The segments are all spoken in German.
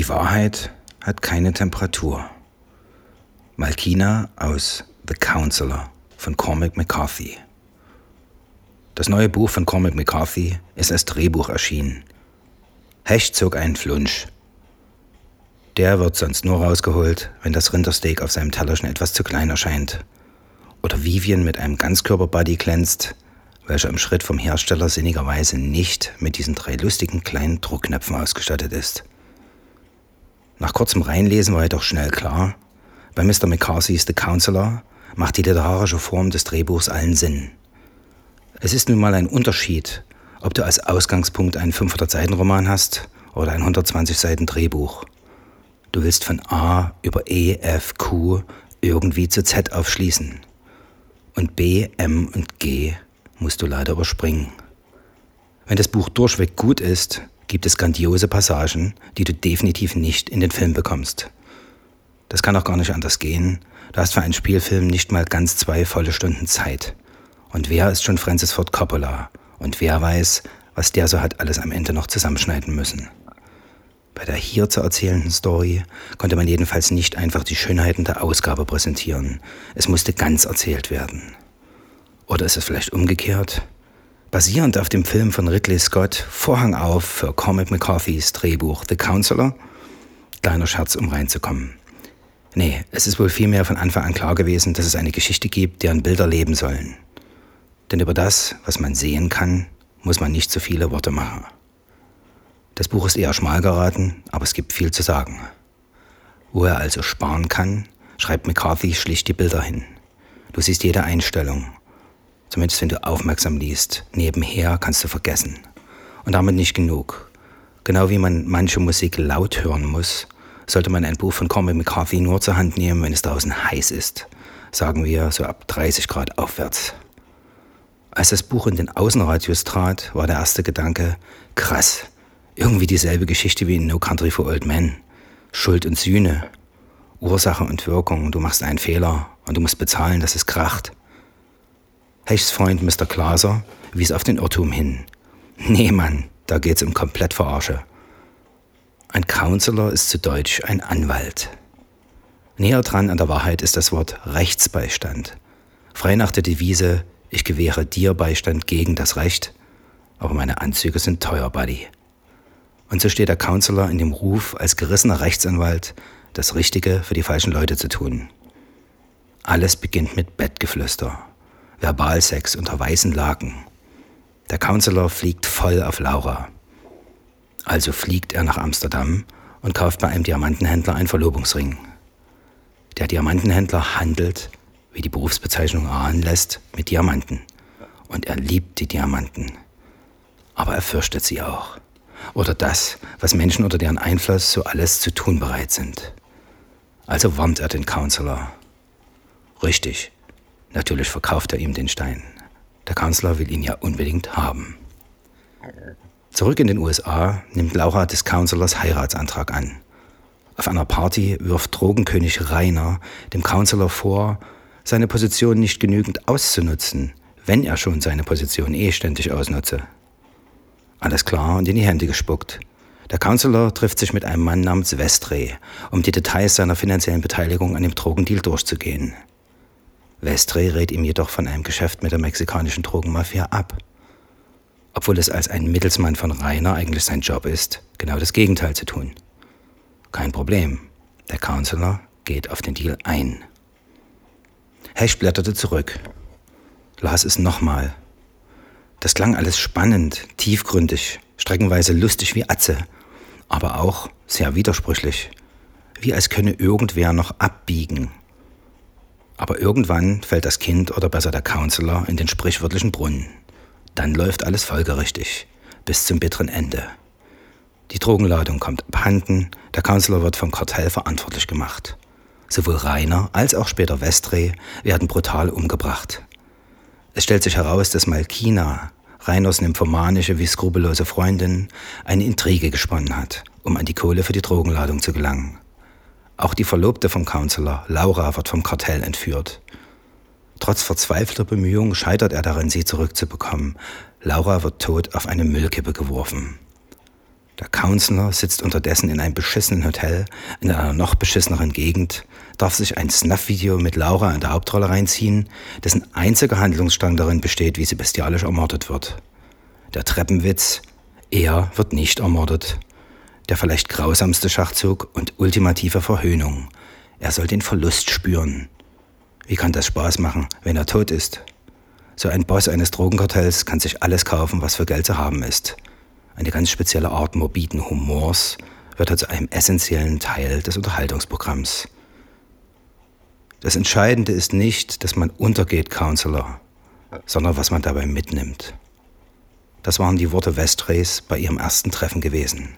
Die Wahrheit hat keine Temperatur. Malkina aus The Counselor von Cormac McCarthy. Das neue Buch von Cormac McCarthy ist als Drehbuch erschienen. Hecht zog einen Flunsch. Der wird sonst nur rausgeholt, wenn das Rindersteak auf seinem Teller schon etwas zu klein erscheint. Oder Vivian mit einem Ganzkörperbody glänzt, welcher im Schritt vom Hersteller sinnigerweise nicht mit diesen drei lustigen kleinen Druckknöpfen ausgestattet ist. Nach kurzem Reinlesen war jedoch schnell klar, bei Mr. McCarthy's The Counselor macht die literarische Form des Drehbuchs allen Sinn. Es ist nun mal ein Unterschied, ob du als Ausgangspunkt einen 500-Seiten-Roman hast oder ein 120 Seiten Drehbuch. Du willst von A über E, F, Q irgendwie zu Z aufschließen. Und B, M und G musst du leider überspringen. Wenn das Buch durchweg gut ist, gibt es grandiose Passagen, die du definitiv nicht in den Film bekommst. Das kann auch gar nicht anders gehen. Du hast für einen Spielfilm nicht mal ganz zwei volle Stunden Zeit. Und wer ist schon Francis Ford Coppola? Und wer weiß, was der so hat alles am Ende noch zusammenschneiden müssen? Bei der hier zu erzählenden Story konnte man jedenfalls nicht einfach die Schönheiten der Ausgabe präsentieren. Es musste ganz erzählt werden. Oder ist es vielleicht umgekehrt? Basierend auf dem Film von Ridley Scott Vorhang auf für Cormac McCarthys Drehbuch The Counselor? Kleiner Scherz, um reinzukommen. Nee, es ist wohl vielmehr von Anfang an klar gewesen, dass es eine Geschichte gibt, deren Bilder leben sollen. Denn über das, was man sehen kann, muss man nicht so viele Worte machen. Das Buch ist eher schmal geraten, aber es gibt viel zu sagen. Wo er also sparen kann, schreibt McCarthy schlicht die Bilder hin. Du siehst jede Einstellung, Zumindest wenn du aufmerksam liest. Nebenher kannst du vergessen. Und damit nicht genug. Genau wie man manche Musik laut hören muss, sollte man ein Buch von Cormac McCarthy nur zur Hand nehmen, wenn es draußen heiß ist. Sagen wir so ab 30 Grad aufwärts. Als das Buch in den Außenradius trat, war der erste Gedanke, krass, irgendwie dieselbe Geschichte wie in No Country for Old Men. Schuld und Sühne, Ursache und Wirkung, du machst einen Fehler und du musst bezahlen, dass es kracht. Hechts Freund Mr. Glaser wies auf den Irrtum hin. Nee, Mann, da geht's um komplett Verarsche. Ein Counselor ist zu Deutsch ein Anwalt. Näher dran an der Wahrheit ist das Wort Rechtsbeistand. Frei nach der Devise, ich gewähre dir Beistand gegen das Recht, aber meine Anzüge sind teuer, Buddy. Und so steht der Counselor in dem Ruf, als gerissener Rechtsanwalt das Richtige für die falschen Leute zu tun. Alles beginnt mit Bettgeflüster. Verbalsex unter weißen Laken. Der Counselor fliegt voll auf Laura. Also fliegt er nach Amsterdam und kauft bei einem Diamantenhändler einen Verlobungsring. Der Diamantenhändler handelt, wie die Berufsbezeichnung ahnen lässt, mit Diamanten. Und er liebt die Diamanten. Aber er fürchtet sie auch. Oder das, was Menschen unter deren Einfluss so alles zu tun bereit sind. Also warnt er den Counselor. Richtig, Natürlich verkauft er ihm den Stein. Der Kanzler will ihn ja unbedingt haben. Zurück in den USA nimmt Laura des Counselors Heiratsantrag an. Auf einer Party wirft Drogenkönig Rainer dem Counselor vor, seine Position nicht genügend auszunutzen, wenn er schon seine Position eh ständig ausnutze. Alles klar und in die Hände gespuckt. Der Counselor trifft sich mit einem Mann namens Westre, um die Details seiner finanziellen Beteiligung an dem Drogendeal durchzugehen. Vestre rät ihm jedoch von einem Geschäft mit der mexikanischen Drogenmafia ab. Obwohl es als ein Mittelsmann von Rainer eigentlich sein Job ist, genau das Gegenteil zu tun. Kein Problem. Der Counselor geht auf den Deal ein. Hecht blätterte zurück, las es nochmal. Das klang alles spannend, tiefgründig, streckenweise lustig wie Atze, aber auch sehr widersprüchlich, wie als könne irgendwer noch abbiegen aber irgendwann fällt das Kind oder besser der Counselor in den sprichwörtlichen Brunnen. Dann läuft alles folgerichtig, bis zum bitteren Ende. Die Drogenladung kommt abhanden, der Counselor wird vom Kartell verantwortlich gemacht. Sowohl Rainer als auch später Westre werden brutal umgebracht. Es stellt sich heraus, dass Malkina, Rainers nymphomanische wie skrupellose Freundin, eine Intrige gesponnen hat, um an die Kohle für die Drogenladung zu gelangen. Auch die Verlobte vom Counselor, Laura, wird vom Kartell entführt. Trotz verzweifelter Bemühungen scheitert er darin, sie zurückzubekommen. Laura wird tot auf eine Müllkippe geworfen. Der Counselor sitzt unterdessen in einem beschissenen Hotel in einer noch beschisseneren Gegend, darf sich ein Snuff-Video mit Laura in der Hauptrolle reinziehen, dessen einziger Handlungsstrang darin besteht, wie sie bestialisch ermordet wird. Der Treppenwitz, er wird nicht ermordet. Der vielleicht grausamste Schachzug und ultimative Verhöhnung. Er soll den Verlust spüren. Wie kann das Spaß machen, wenn er tot ist? So ein Boss eines Drogenkartells kann sich alles kaufen, was für Geld zu haben ist. Eine ganz spezielle Art morbiden Humors wird zu einem essentiellen Teil des Unterhaltungsprogramms. Das Entscheidende ist nicht, dass man untergeht, Counselor, sondern was man dabei mitnimmt. Das waren die Worte Westrays bei ihrem ersten Treffen gewesen.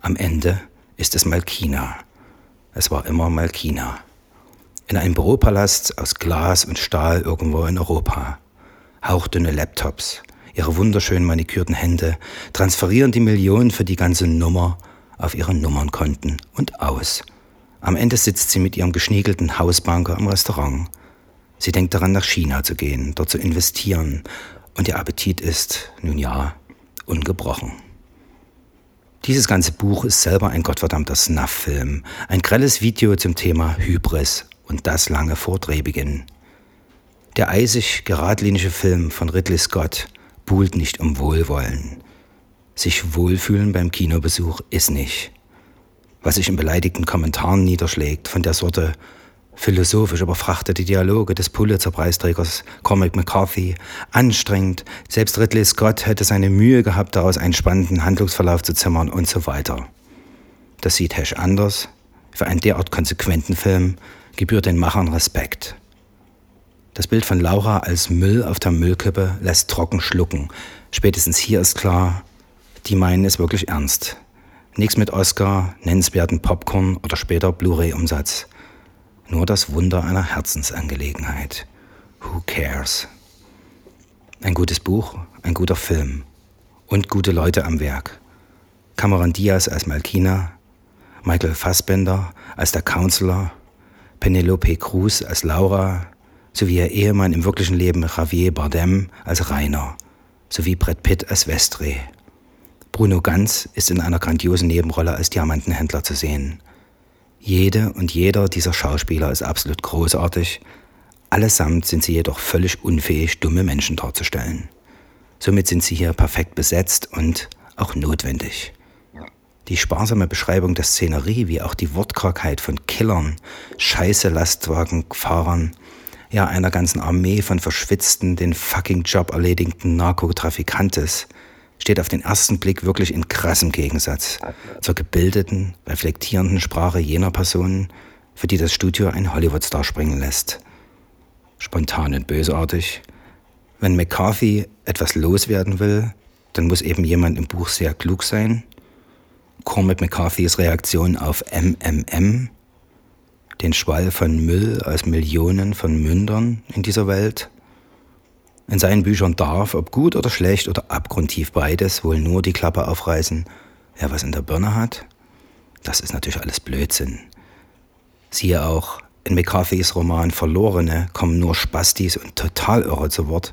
Am Ende ist es Malkina. Es war immer Malkina. In einem Büropalast aus Glas und Stahl irgendwo in Europa. Hauchdünne Laptops, ihre wunderschön manikürten Hände transferieren die Millionen für die ganze Nummer auf ihre Nummernkonten und aus. Am Ende sitzt sie mit ihrem geschniegelten Hausbanker im Restaurant. Sie denkt daran, nach China zu gehen, dort zu investieren, und ihr Appetit ist, nun ja, ungebrochen. Dieses ganze Buch ist selber ein gottverdammter Snuff-Film, ein grelles Video zum Thema Hybris und das lange vor Drehbeginn. Der eisig geradlinige Film von Ridley Scott buhlt nicht um Wohlwollen. Sich wohlfühlen beim Kinobesuch ist nicht. Was sich in beleidigten Kommentaren niederschlägt, von der Sorte philosophisch überfrachtete Dialoge des Pulitzer-Preisträgers Cormac McCarthy, anstrengend, selbst Ridley Scott hätte seine Mühe gehabt, daraus einen spannenden Handlungsverlauf zu zimmern und so weiter. Das sieht Hesch anders. Für einen derart konsequenten Film gebührt den Machern Respekt. Das Bild von Laura als Müll auf der Müllkippe lässt trocken schlucken. Spätestens hier ist klar, die meinen es wirklich ernst. Nichts mit Oscar, nennenswerten Popcorn oder später Blu-ray-Umsatz. Nur das Wunder einer Herzensangelegenheit. Who cares? Ein gutes Buch, ein guter Film und gute Leute am Werk. Cameron Diaz als Malkina, Michael Fassbender als der Counselor, Penelope Cruz als Laura, sowie ihr Ehemann im wirklichen Leben Javier Bardem als Rainer, sowie Brett Pitt als Westre. Bruno Ganz ist in einer grandiosen Nebenrolle als Diamantenhändler zu sehen. Jede und jeder dieser Schauspieler ist absolut großartig, allesamt sind sie jedoch völlig unfähig, dumme Menschen darzustellen. Somit sind sie hier perfekt besetzt und auch notwendig. Die sparsame Beschreibung der Szenerie wie auch die Wortkargheit von Killern, scheiße Lastwagenfahrern, ja einer ganzen Armee von verschwitzten, den fucking Job erledigten Narkotrafikantes steht auf den ersten Blick wirklich in krassem Gegensatz zur gebildeten, reflektierenden Sprache jener Personen, für die das Studio einen Hollywood-Star springen lässt. Spontan und bösartig. Wenn McCarthy etwas loswerden will, dann muss eben jemand im Buch sehr klug sein. Cormac McCarthys Reaktion auf MMM den Schwall von Müll aus Millionen von Mündern in dieser Welt. In seinen Büchern darf, ob gut oder schlecht oder abgrundtief beides, wohl nur die Klappe aufreißen, wer was in der Birne hat. Das ist natürlich alles Blödsinn. Siehe auch, in McCarthys Roman Verlorene kommen nur Spastis und Totalirre zu Wort.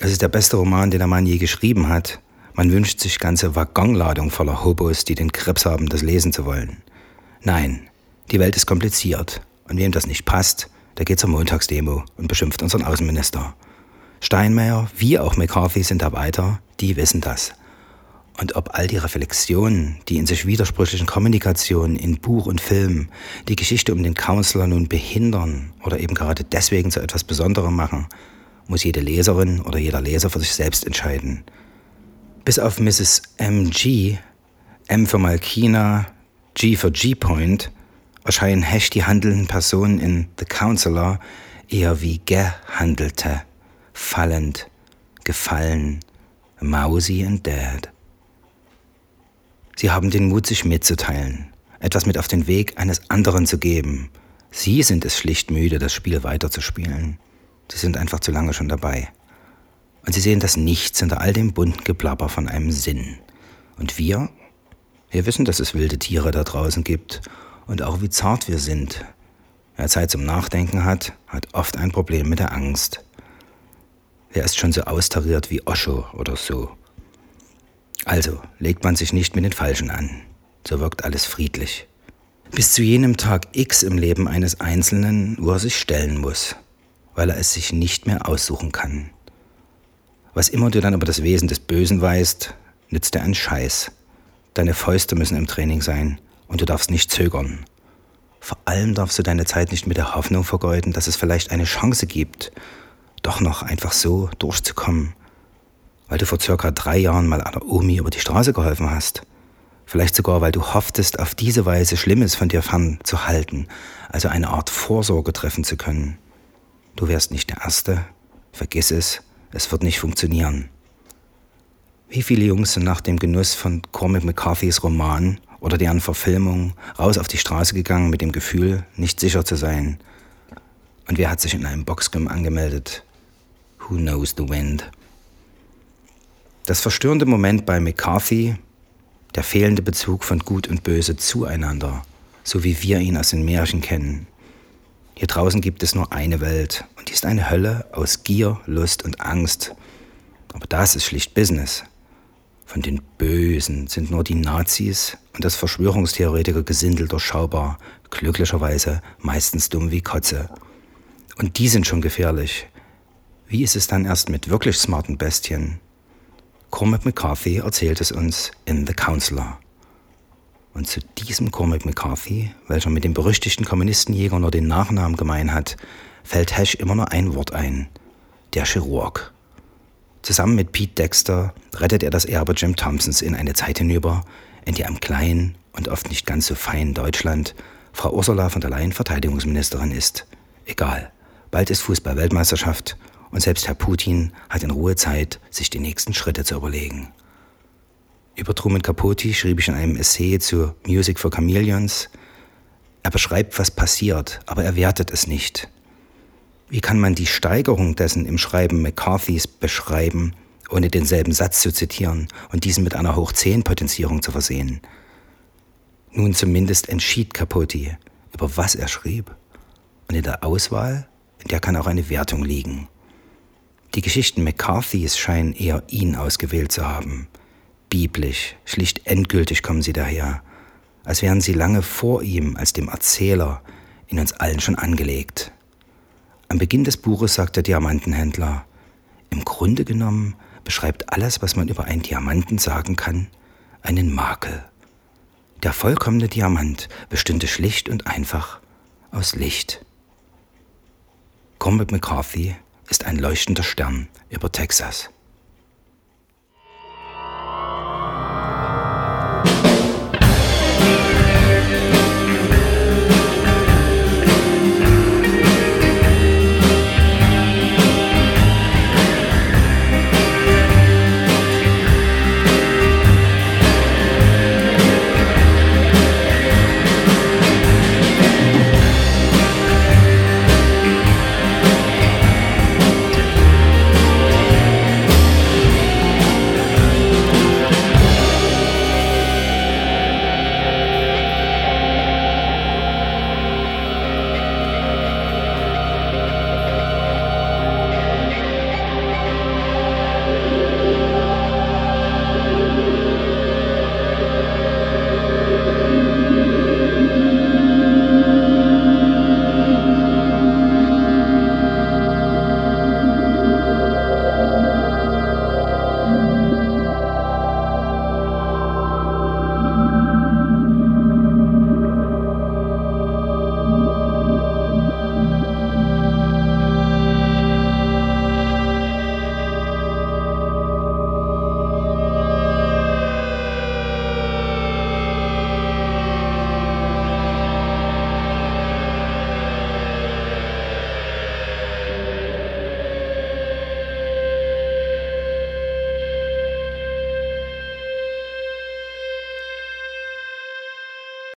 Es ist der beste Roman, den der Mann je geschrieben hat. Man wünscht sich ganze Waggonladung voller Hobos, die den Krebs haben, das lesen zu wollen. Nein, die Welt ist kompliziert und wem das nicht passt, der geht zur Montagsdemo und beschimpft unseren Außenminister. Steinmeier wie auch McCarthy sind da weiter, die wissen das. Und ob all die Reflexionen, die in sich widersprüchlichen Kommunikationen in Buch und Film die Geschichte um den Counselor nun behindern oder eben gerade deswegen zu etwas Besonderem machen, muss jede Leserin oder jeder Leser für sich selbst entscheiden. Bis auf Mrs. M.G., M für Malkina, G für G-Point, erscheinen Hesch die handelnden Personen in The Counselor eher wie gehandelte, fallend, gefallen, mousy and dead. Sie haben den Mut, sich mitzuteilen, etwas mit auf den Weg eines anderen zu geben. Sie sind es schlicht müde, das Spiel weiterzuspielen. Sie sind einfach zu lange schon dabei. Und sie sehen das Nichts hinter all dem bunten Geplapper von einem Sinn. Und wir? Wir wissen, dass es wilde Tiere da draußen gibt und auch wie zart wir sind. Wer Zeit zum Nachdenken hat, hat oft ein Problem mit der Angst. Wer ist schon so austariert wie Osho oder so? Also legt man sich nicht mit den Falschen an. So wirkt alles friedlich. Bis zu jenem Tag X im Leben eines Einzelnen, wo er sich stellen muss, weil er es sich nicht mehr aussuchen kann. Was immer du dann über das Wesen des Bösen weißt, nützt dir einen Scheiß. Deine Fäuste müssen im Training sein und du darfst nicht zögern. Vor allem darfst du deine Zeit nicht mit der Hoffnung vergeuden, dass es vielleicht eine Chance gibt, doch noch einfach so durchzukommen, weil du vor circa drei Jahren mal einer Omi über die Straße geholfen hast. Vielleicht sogar, weil du hofftest, auf diese Weise Schlimmes von dir fernzuhalten, also eine Art Vorsorge treffen zu können. Du wärst nicht der Erste, vergiss es, es wird nicht funktionieren. Wie viele Jungs sind nach dem Genuss von Cormac McCarthys Roman oder deren Verfilmung raus auf die Straße gegangen mit dem Gefühl, nicht sicher zu sein? Und wer hat sich in einem Boxgym angemeldet? Who knows the wind? Das verstörende Moment bei McCarthy, der fehlende Bezug von Gut und Böse zueinander, so wie wir ihn aus den Märchen kennen. Hier draußen gibt es nur eine Welt und die ist eine Hölle aus Gier, Lust und Angst. Aber das ist schlicht Business. Von den Bösen sind nur die Nazis und das Verschwörungstheoretiker-Gesindel durchschaubar, glücklicherweise meistens dumm wie Kotze. Und die sind schon gefährlich. Wie ist es dann erst mit wirklich smarten Bestien? Cormac McCarthy erzählt es uns in The Counselor. Und zu diesem Cormac McCarthy, welcher mit dem berüchtigten Kommunistenjäger nur den Nachnamen gemein hat, fällt Hash immer nur ein Wort ein. Der Chirurg. Zusammen mit Pete Dexter rettet er das Erbe Jim Thompsons in eine Zeit hinüber, in der im kleinen und oft nicht ganz so feinen Deutschland Frau Ursula von der Leyen Verteidigungsministerin ist. Egal, bald ist Fußball-Weltmeisterschaft und selbst Herr Putin hat in Ruhe Zeit, sich die nächsten Schritte zu überlegen. Über Truman Capote schrieb ich in einem Essay zu Music for Chameleons, er beschreibt, was passiert, aber er wertet es nicht. Wie kann man die Steigerung dessen im Schreiben McCarthys beschreiben, ohne denselben Satz zu zitieren und diesen mit einer Hoch-10-Potenzierung zu versehen? Nun zumindest entschied Capote, über was er schrieb. Und in der Auswahl, in der kann auch eine Wertung liegen. Die Geschichten McCarthys scheinen eher ihn ausgewählt zu haben. Biblisch, schlicht endgültig kommen sie daher, als wären sie lange vor ihm als dem Erzähler in uns allen schon angelegt. Am Beginn des Buches sagt der Diamantenhändler, im Grunde genommen beschreibt alles, was man über einen Diamanten sagen kann, einen Makel. Der vollkommene Diamant bestünde schlicht und einfach aus Licht. Cormac McCarthy ist ein leuchtender Stern über Texas.